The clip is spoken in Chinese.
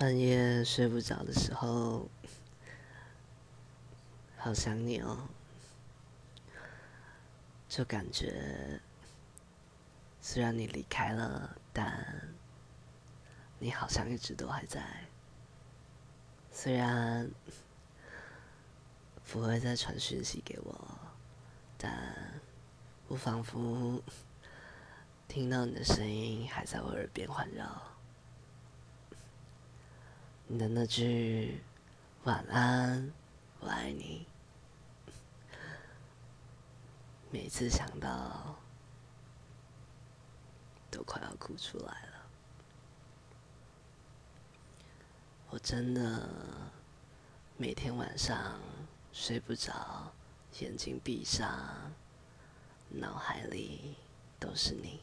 半夜睡不着的时候，好想你哦，就感觉虽然你离开了，但你好像一直都还在。虽然不会再传讯息给我，但我仿佛听到你的声音还在我耳边环绕。你的那句晚安，我爱你，每次想到都快要哭出来了。我真的每天晚上睡不着，眼睛闭上，脑海里都是你。